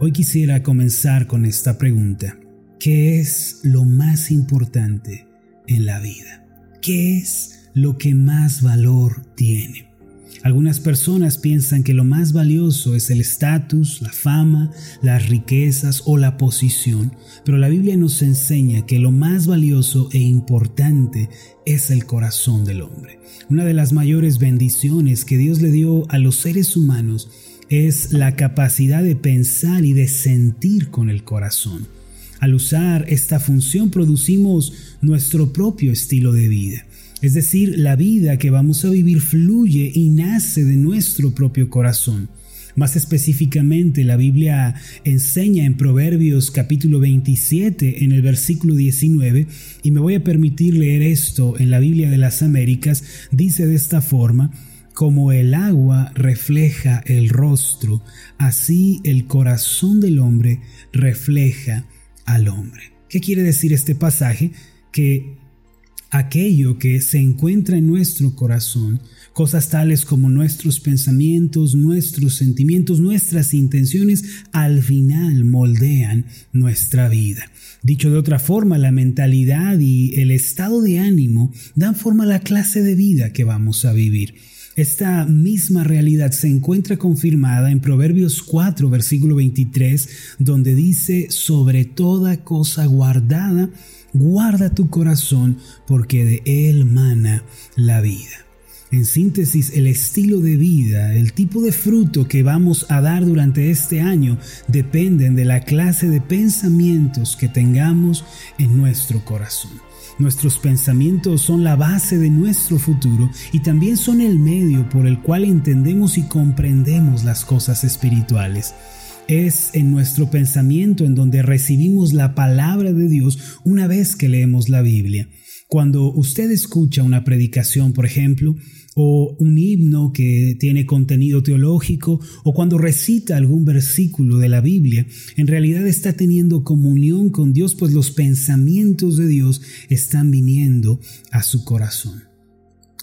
Hoy quisiera comenzar con esta pregunta. ¿Qué es lo más importante en la vida? ¿Qué es lo que más valor tiene? Algunas personas piensan que lo más valioso es el estatus, la fama, las riquezas o la posición, pero la Biblia nos enseña que lo más valioso e importante es el corazón del hombre. Una de las mayores bendiciones que Dios le dio a los seres humanos es la capacidad de pensar y de sentir con el corazón. Al usar esta función producimos nuestro propio estilo de vida. Es decir, la vida que vamos a vivir fluye y nace de nuestro propio corazón. Más específicamente, la Biblia enseña en Proverbios capítulo 27 en el versículo 19, y me voy a permitir leer esto en la Biblia de las Américas, dice de esta forma, como el agua refleja el rostro, así el corazón del hombre refleja al hombre. ¿Qué quiere decir este pasaje? Que aquello que se encuentra en nuestro corazón, cosas tales como nuestros pensamientos, nuestros sentimientos, nuestras intenciones, al final moldean nuestra vida. Dicho de otra forma, la mentalidad y el estado de ánimo dan forma a la clase de vida que vamos a vivir. Esta misma realidad se encuentra confirmada en Proverbios 4, versículo 23, donde dice, sobre toda cosa guardada, guarda tu corazón, porque de él mana la vida. En síntesis, el estilo de vida, el tipo de fruto que vamos a dar durante este año dependen de la clase de pensamientos que tengamos en nuestro corazón. Nuestros pensamientos son la base de nuestro futuro y también son el medio por el cual entendemos y comprendemos las cosas espirituales. Es en nuestro pensamiento en donde recibimos la palabra de Dios una vez que leemos la Biblia. Cuando usted escucha una predicación, por ejemplo, o un himno que tiene contenido teológico, o cuando recita algún versículo de la Biblia, en realidad está teniendo comunión con Dios, pues los pensamientos de Dios están viniendo a su corazón.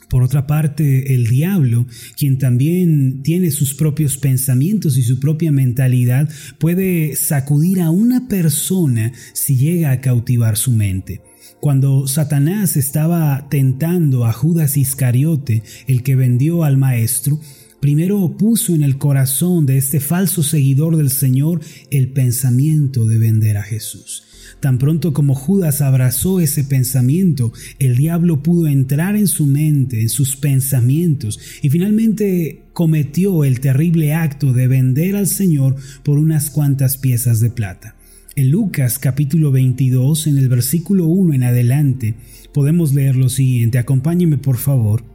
Por otra parte, el diablo, quien también tiene sus propios pensamientos y su propia mentalidad, puede sacudir a una persona si llega a cautivar su mente. Cuando Satanás estaba tentando a Judas Iscariote, el que vendió al Maestro, primero puso en el corazón de este falso seguidor del Señor el pensamiento de vender a Jesús. Tan pronto como Judas abrazó ese pensamiento, el diablo pudo entrar en su mente, en sus pensamientos, y finalmente cometió el terrible acto de vender al Señor por unas cuantas piezas de plata. En Lucas capítulo 22, en el versículo 1 en adelante, podemos leer lo siguiente. Acompáñeme por favor.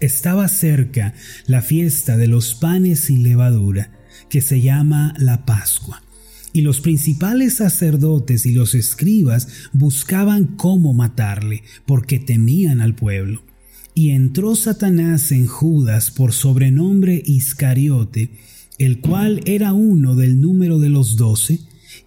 Estaba cerca la fiesta de los panes sin levadura, que se llama la Pascua. Y los principales sacerdotes y los escribas buscaban cómo matarle, porque temían al pueblo. Y entró Satanás en Judas por sobrenombre Iscariote, el cual era uno del número de los doce,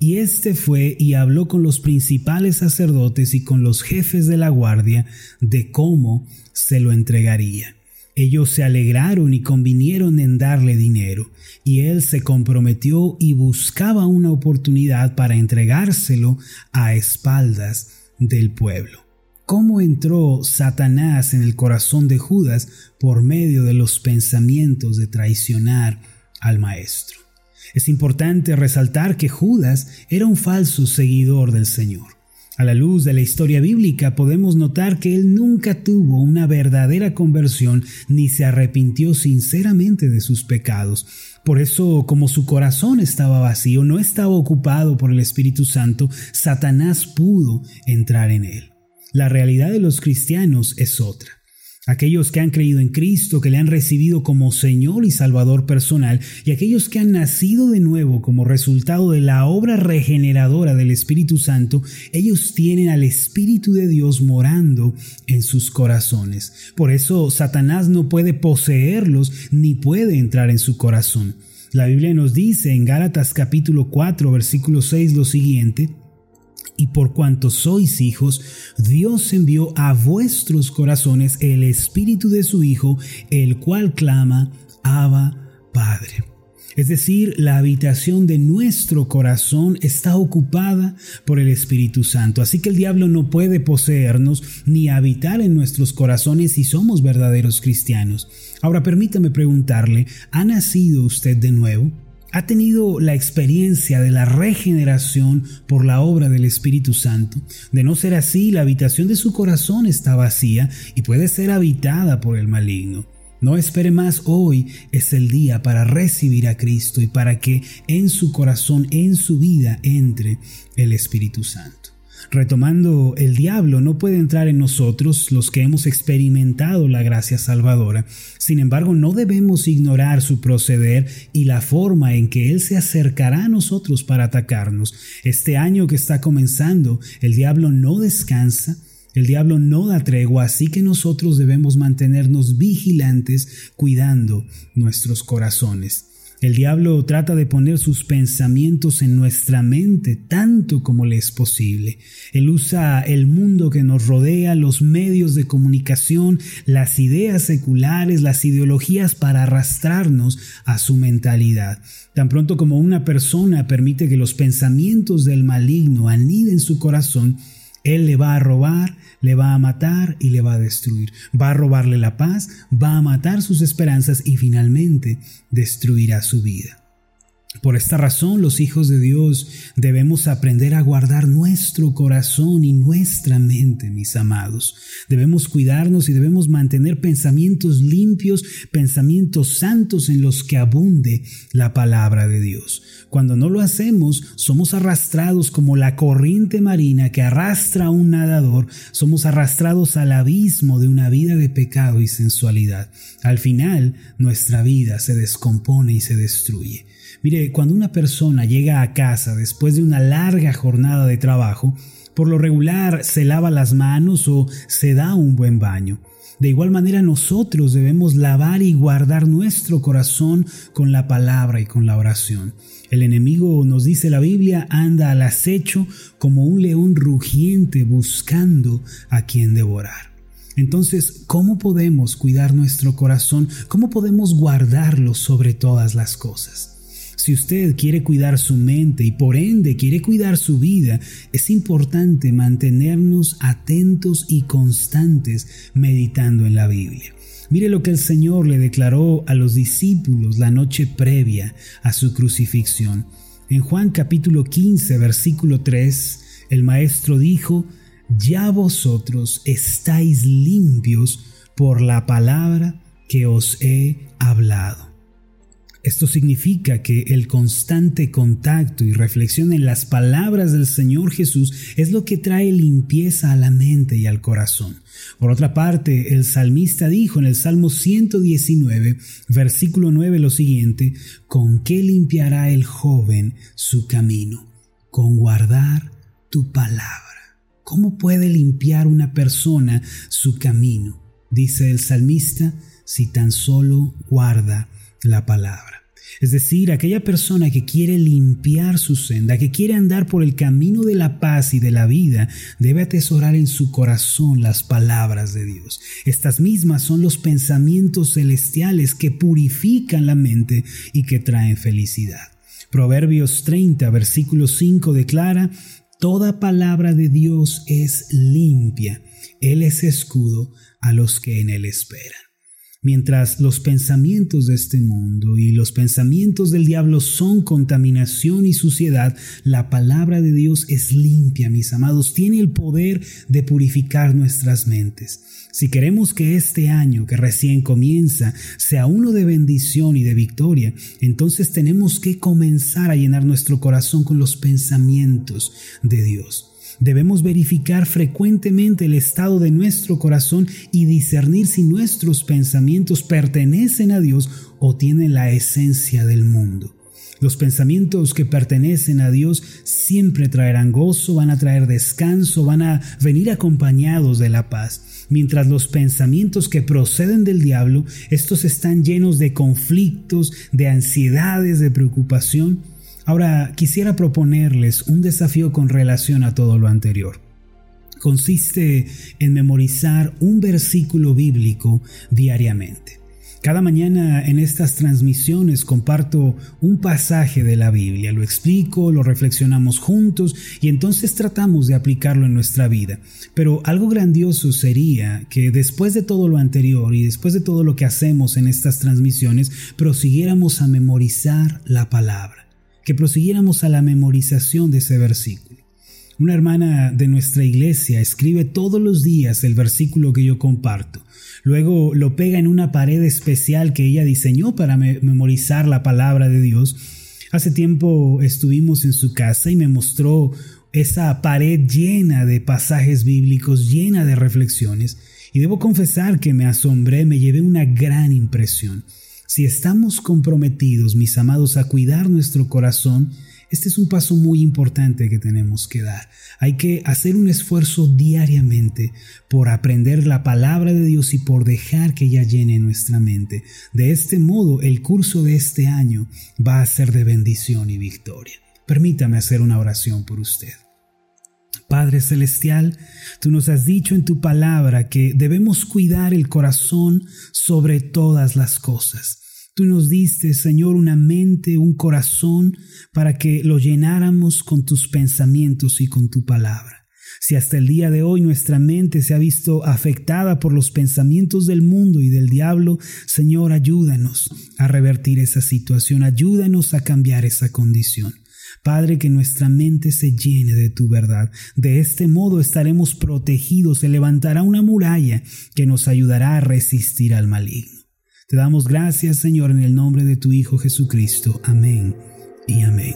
y éste fue y habló con los principales sacerdotes y con los jefes de la guardia de cómo se lo entregaría. Ellos se alegraron y convinieron en darle dinero, y él se comprometió y buscaba una oportunidad para entregárselo a espaldas del pueblo. ¿Cómo entró Satanás en el corazón de Judas por medio de los pensamientos de traicionar al Maestro? Es importante resaltar que Judas era un falso seguidor del Señor. A la luz de la historia bíblica podemos notar que él nunca tuvo una verdadera conversión ni se arrepintió sinceramente de sus pecados. Por eso, como su corazón estaba vacío, no estaba ocupado por el Espíritu Santo, Satanás pudo entrar en él. La realidad de los cristianos es otra. Aquellos que han creído en Cristo, que le han recibido como Señor y Salvador personal, y aquellos que han nacido de nuevo como resultado de la obra regeneradora del Espíritu Santo, ellos tienen al Espíritu de Dios morando en sus corazones. Por eso Satanás no puede poseerlos ni puede entrar en su corazón. La Biblia nos dice en Gálatas capítulo 4 versículo 6 lo siguiente, y por cuanto sois hijos, Dios envió a vuestros corazones el Espíritu de su Hijo, el cual clama, Abba, Padre. Es decir, la habitación de nuestro corazón está ocupada por el Espíritu Santo. Así que el diablo no puede poseernos ni habitar en nuestros corazones si somos verdaderos cristianos. Ahora permítame preguntarle, ¿ha nacido usted de nuevo? ¿Ha tenido la experiencia de la regeneración por la obra del Espíritu Santo? De no ser así, la habitación de su corazón está vacía y puede ser habitada por el maligno. No espere más, hoy es el día para recibir a Cristo y para que en su corazón, en su vida, entre el Espíritu Santo. Retomando, el diablo no puede entrar en nosotros los que hemos experimentado la gracia salvadora. Sin embargo, no debemos ignorar su proceder y la forma en que él se acercará a nosotros para atacarnos. Este año que está comenzando, el diablo no descansa el diablo no da tregua, así que nosotros debemos mantenernos vigilantes cuidando nuestros corazones. El diablo trata de poner sus pensamientos en nuestra mente tanto como le es posible. Él usa el mundo que nos rodea, los medios de comunicación, las ideas seculares, las ideologías para arrastrarnos a su mentalidad. Tan pronto como una persona permite que los pensamientos del maligno aniden su corazón, él le va a robar, le va a matar y le va a destruir. Va a robarle la paz, va a matar sus esperanzas y finalmente destruirá su vida. Por esta razón los hijos de Dios debemos aprender a guardar nuestro corazón y nuestra mente, mis amados. Debemos cuidarnos y debemos mantener pensamientos limpios, pensamientos santos en los que abunde la palabra de Dios. Cuando no lo hacemos, somos arrastrados como la corriente marina que arrastra a un nadador, somos arrastrados al abismo de una vida de pecado y sensualidad. Al final, nuestra vida se descompone y se destruye. Mire, cuando una persona llega a casa después de una larga jornada de trabajo, por lo regular se lava las manos o se da un buen baño. De igual manera nosotros debemos lavar y guardar nuestro corazón con la palabra y con la oración. El enemigo, nos dice la Biblia, anda al acecho como un león rugiente buscando a quien devorar. Entonces, ¿cómo podemos cuidar nuestro corazón? ¿Cómo podemos guardarlo sobre todas las cosas? Si usted quiere cuidar su mente y por ende quiere cuidar su vida, es importante mantenernos atentos y constantes meditando en la Biblia. Mire lo que el Señor le declaró a los discípulos la noche previa a su crucifixión. En Juan capítulo 15, versículo 3, el Maestro dijo, Ya vosotros estáis limpios por la palabra que os he hablado. Esto significa que el constante contacto y reflexión en las palabras del Señor Jesús es lo que trae limpieza a la mente y al corazón. Por otra parte, el salmista dijo en el Salmo 119, versículo 9 lo siguiente, ¿con qué limpiará el joven su camino? Con guardar tu palabra. ¿Cómo puede limpiar una persona su camino? Dice el salmista, si tan solo guarda la palabra. Es decir, aquella persona que quiere limpiar su senda, que quiere andar por el camino de la paz y de la vida, debe atesorar en su corazón las palabras de Dios. Estas mismas son los pensamientos celestiales que purifican la mente y que traen felicidad. Proverbios 30, versículo 5 declara, Toda palabra de Dios es limpia, Él es escudo a los que en Él esperan. Mientras los pensamientos de este mundo y los pensamientos del diablo son contaminación y suciedad, la palabra de Dios es limpia, mis amados, tiene el poder de purificar nuestras mentes. Si queremos que este año que recién comienza sea uno de bendición y de victoria, entonces tenemos que comenzar a llenar nuestro corazón con los pensamientos de Dios. Debemos verificar frecuentemente el estado de nuestro corazón y discernir si nuestros pensamientos pertenecen a Dios o tienen la esencia del mundo. Los pensamientos que pertenecen a Dios siempre traerán gozo, van a traer descanso, van a venir acompañados de la paz. Mientras los pensamientos que proceden del diablo, estos están llenos de conflictos, de ansiedades, de preocupación, Ahora quisiera proponerles un desafío con relación a todo lo anterior. Consiste en memorizar un versículo bíblico diariamente. Cada mañana en estas transmisiones comparto un pasaje de la Biblia, lo explico, lo reflexionamos juntos y entonces tratamos de aplicarlo en nuestra vida. Pero algo grandioso sería que después de todo lo anterior y después de todo lo que hacemos en estas transmisiones, prosiguiéramos a memorizar la palabra, que prosiguiéramos a la memorización de ese versículo. Una hermana de nuestra iglesia escribe todos los días el versículo que yo comparto Luego lo pega en una pared especial que ella diseñó para memorizar la palabra de Dios. Hace tiempo estuvimos en su casa y me mostró esa pared llena de pasajes bíblicos, llena de reflexiones. Y debo confesar que me asombré, me llevé una gran impresión. Si estamos comprometidos, mis amados, a cuidar nuestro corazón, este es un paso muy importante que tenemos que dar. Hay que hacer un esfuerzo diariamente por aprender la palabra de Dios y por dejar que ella llene nuestra mente. De este modo, el curso de este año va a ser de bendición y victoria. Permítame hacer una oración por usted. Padre Celestial, tú nos has dicho en tu palabra que debemos cuidar el corazón sobre todas las cosas. Tú nos diste, Señor, una mente, un corazón, para que lo llenáramos con tus pensamientos y con tu palabra. Si hasta el día de hoy nuestra mente se ha visto afectada por los pensamientos del mundo y del diablo, Señor, ayúdanos a revertir esa situación, ayúdanos a cambiar esa condición. Padre, que nuestra mente se llene de tu verdad. De este modo estaremos protegidos, se levantará una muralla que nos ayudará a resistir al maligno. Te damos gracias, Señor, en el nombre de tu Hijo Jesucristo. Amén y amén.